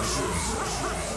session. session.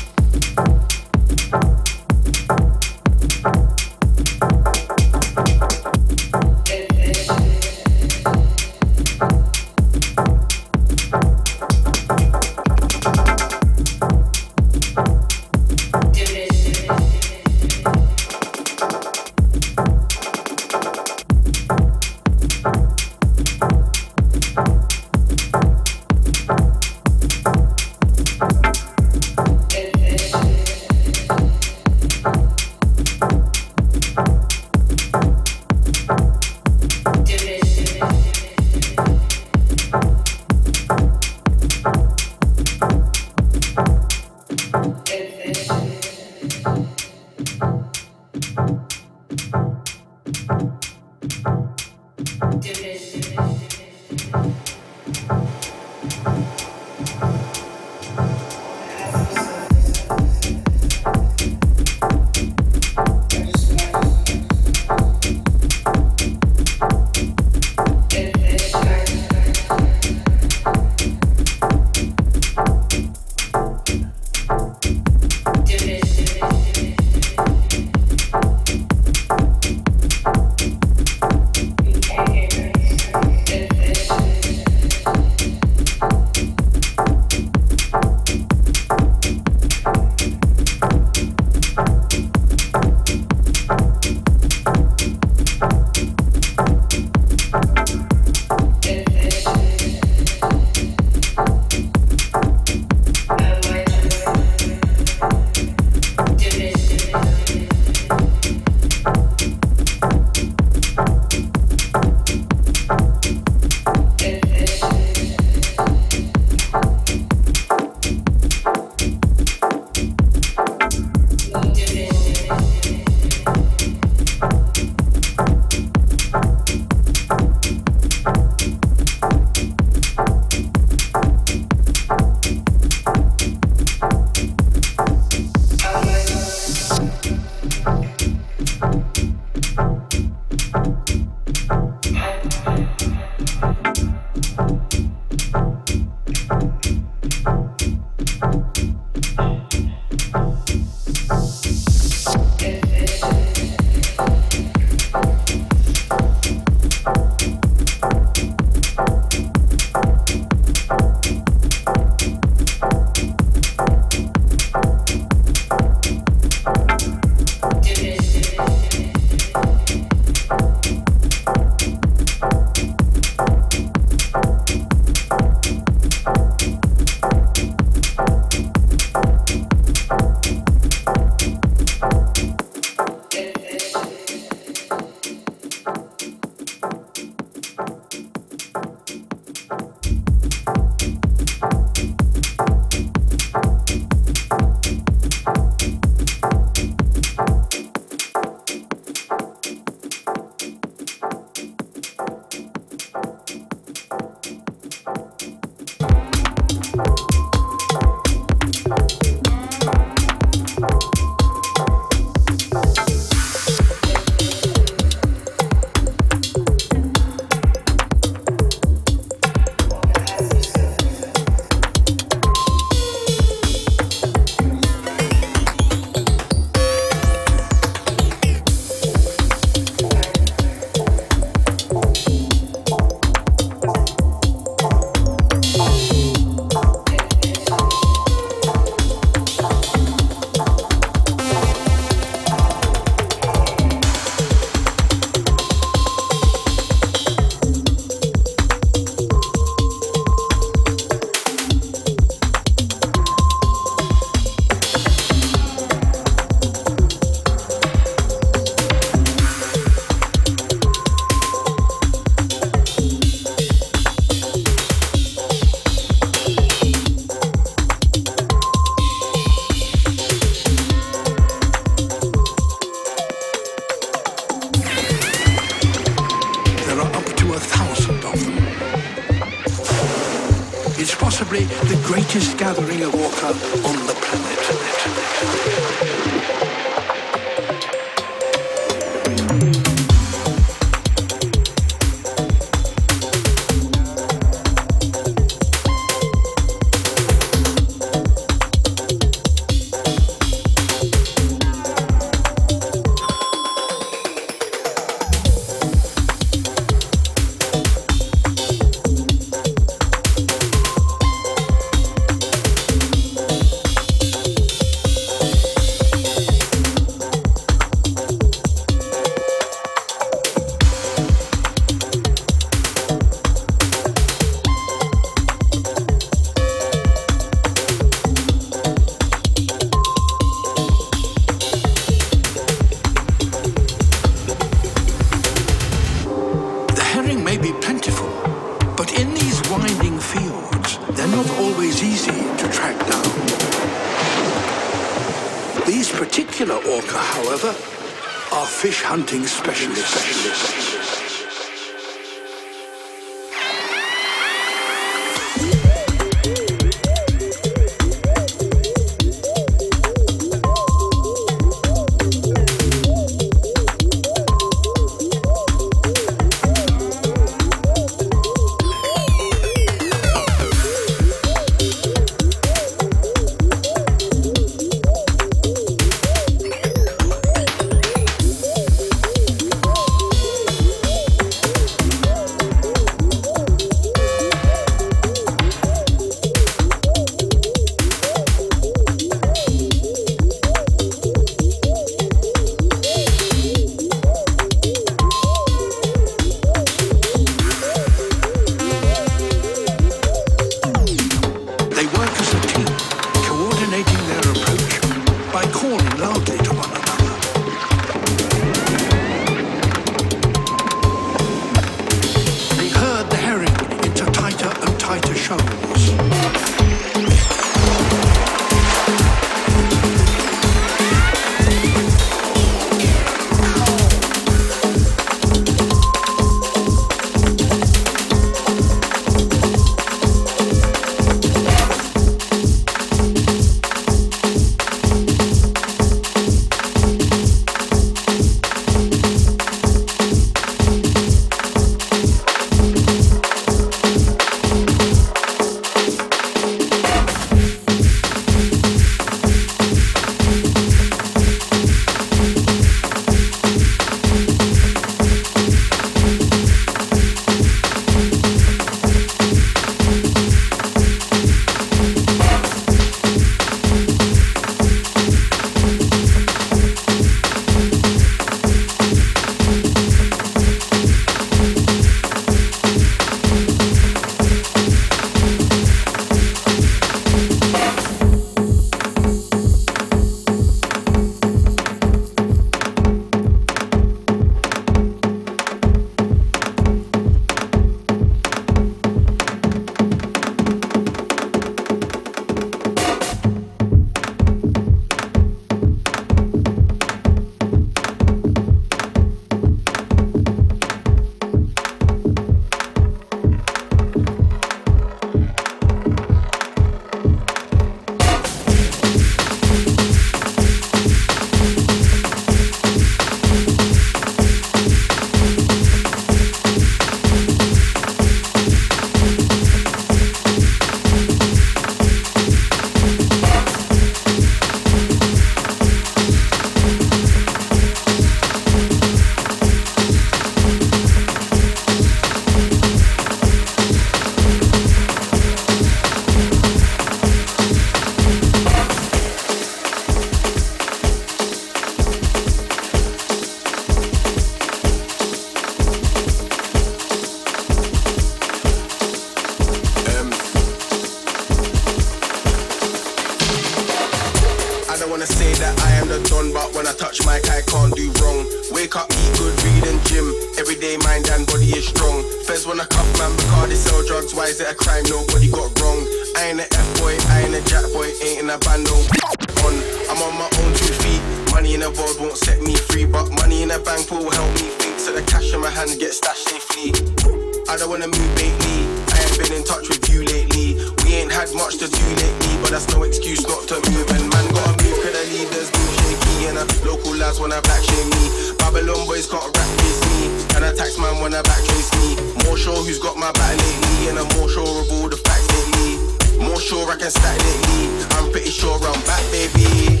That's no excuse not to move. And man, gotta move, cause the leaders move shaky. And the local lads wanna black shame me. Babylon boys can't rap face me. And a tax man wanna back trace me. More sure who's got my back lately. And I'm more sure of all the facts lately. More sure I can stack lately. I'm pretty sure I'm back, baby.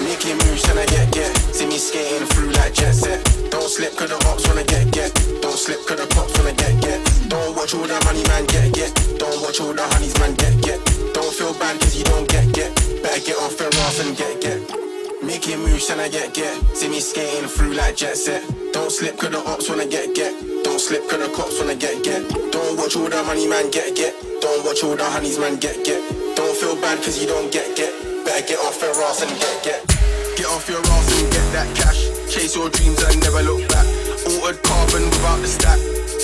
Making moves, trying I get, get. See me skating through like jet set. Don't slip, cause the ops wanna get, get. Don't slip, cause the cops wanna get, get. Don't watch all the money, man, get, get. Don't watch all the honeys, man, get, get. Feel bad, cause you don't get, get. Better get off your ass and get, get. Making moves, tryna get, get. See me skating through like jet set. Don't slip, cause the ops wanna get, get. Don't slip, cause the cops wanna get, get. Don't watch all the money, man, get, get. Don't watch all the honeys, man, get, get. Don't feel bad, cause you don't get, get. Better get off your ass and get, get. Get off your ass and get that cash. Chase your dreams and never look back. Altered carbon without the stack.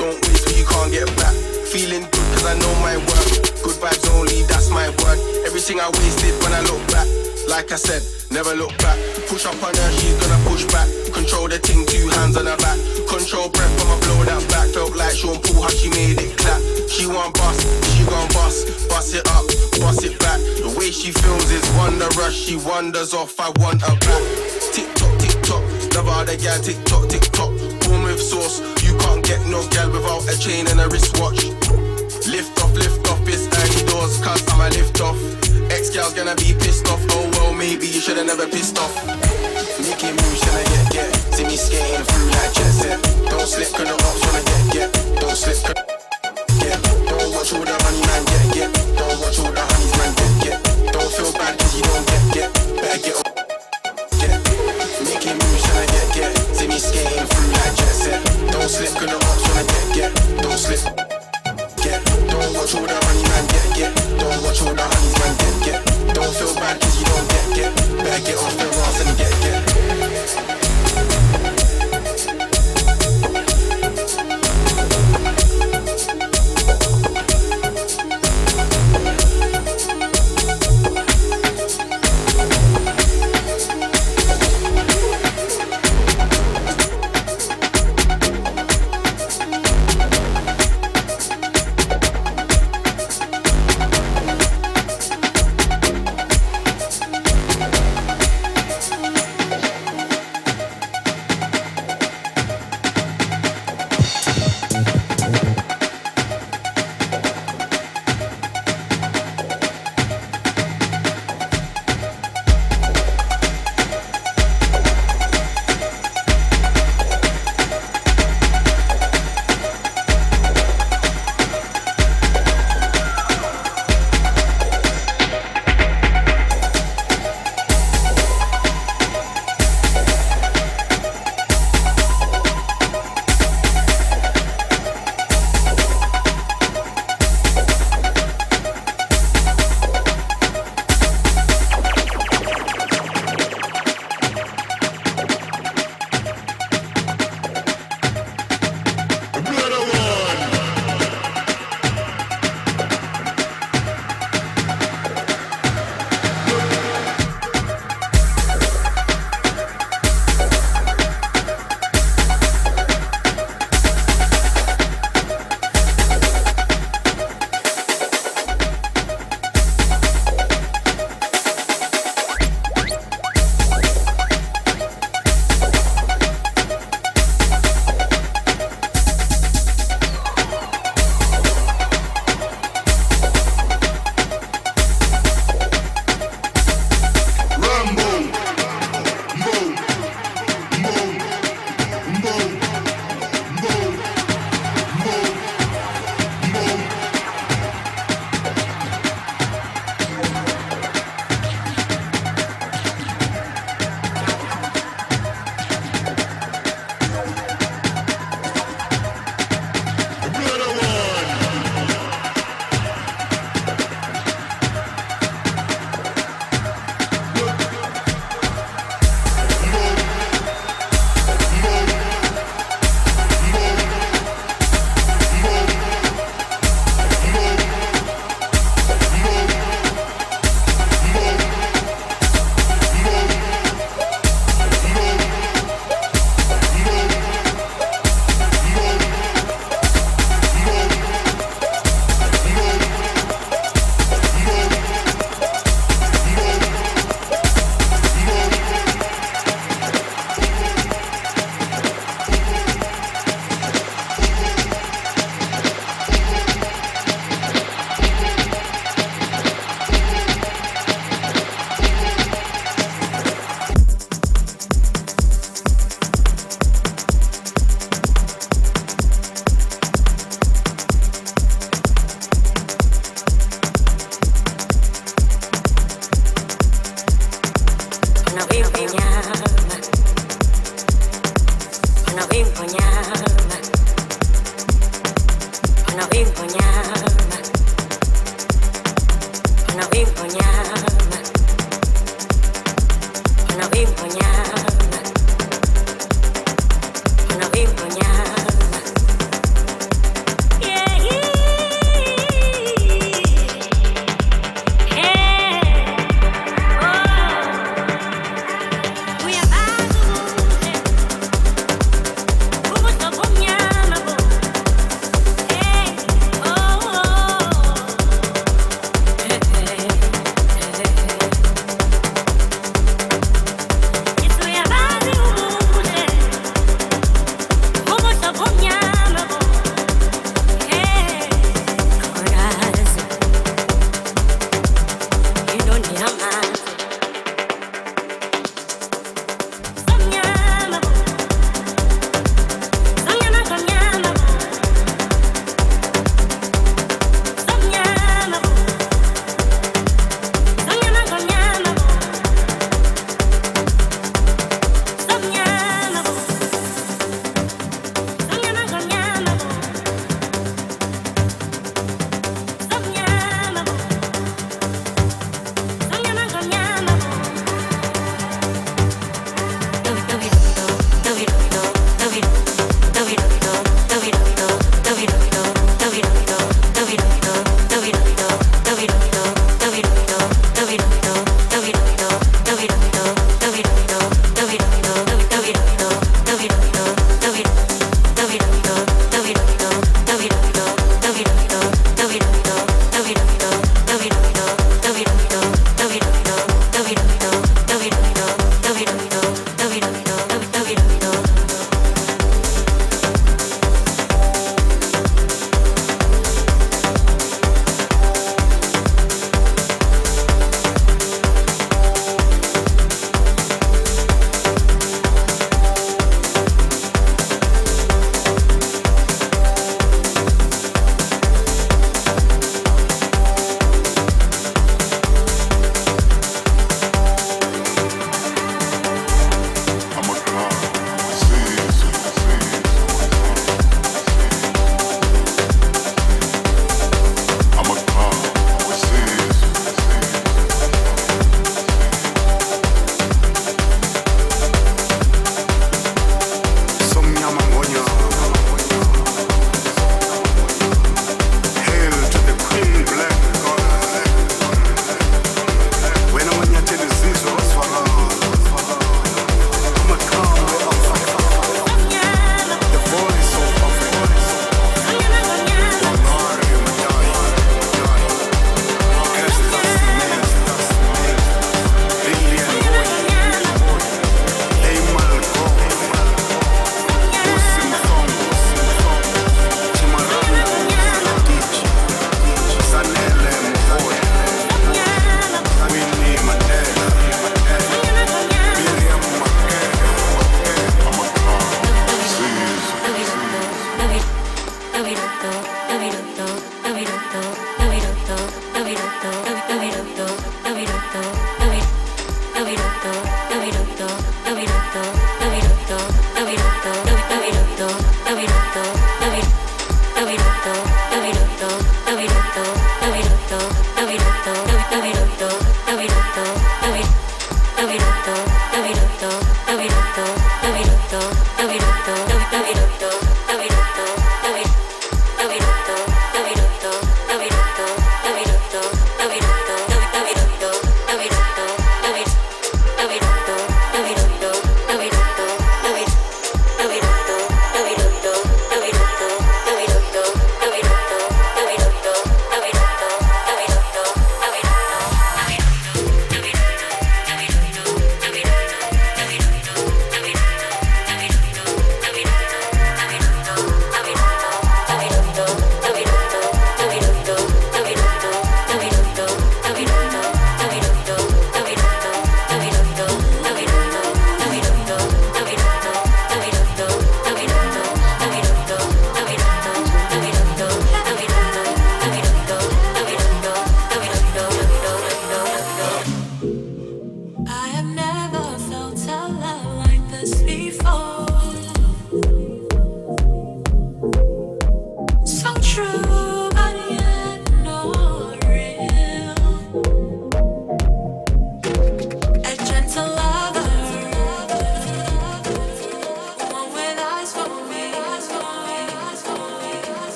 Don't waste what you can't get back. Feeling good cause I know my worth. Good vibes only, that's my word. Everything I wasted when I look back. Like I said, never look back. Push up on her, she's gonna push back. Control the ting, two hands on her back. Control breath, I'ma blow that back. Felt like Sean Paul, how she made it clap. She want bust, she gon' bust. Bust it up, bust it back. The way she feels is wondrous. She wanders off, I want her back. Tick tock, tick tock. Love all the gal, tick tock, tick tock. With sauce. You can't get no gal without a chain and a wristwatch. Lift off, lift off, it's early doors, cause I'ma lift off. Ex gal's gonna be pissed off. Oh well, maybe you should've never pissed off. Making moves, tryna get, get. See me skating through like jet set. Don't slip, cause the ops wanna get, get. Don't slip, cause get. Don't watch all the money, man, get, get. Don't watch all the honeys, man, get, get. Don't feel bad, cause you don't get, get. Better get up. Get. Making moves, See me skating through like jet set. Don't slip, cause the ops wanna get, get. Don't slip. Get. Don't watch all the money, man, get, get. Don't watch all the honeys, man, get, get. Don't feel bad, cause you don't get, get. Better get off your ass and get, get.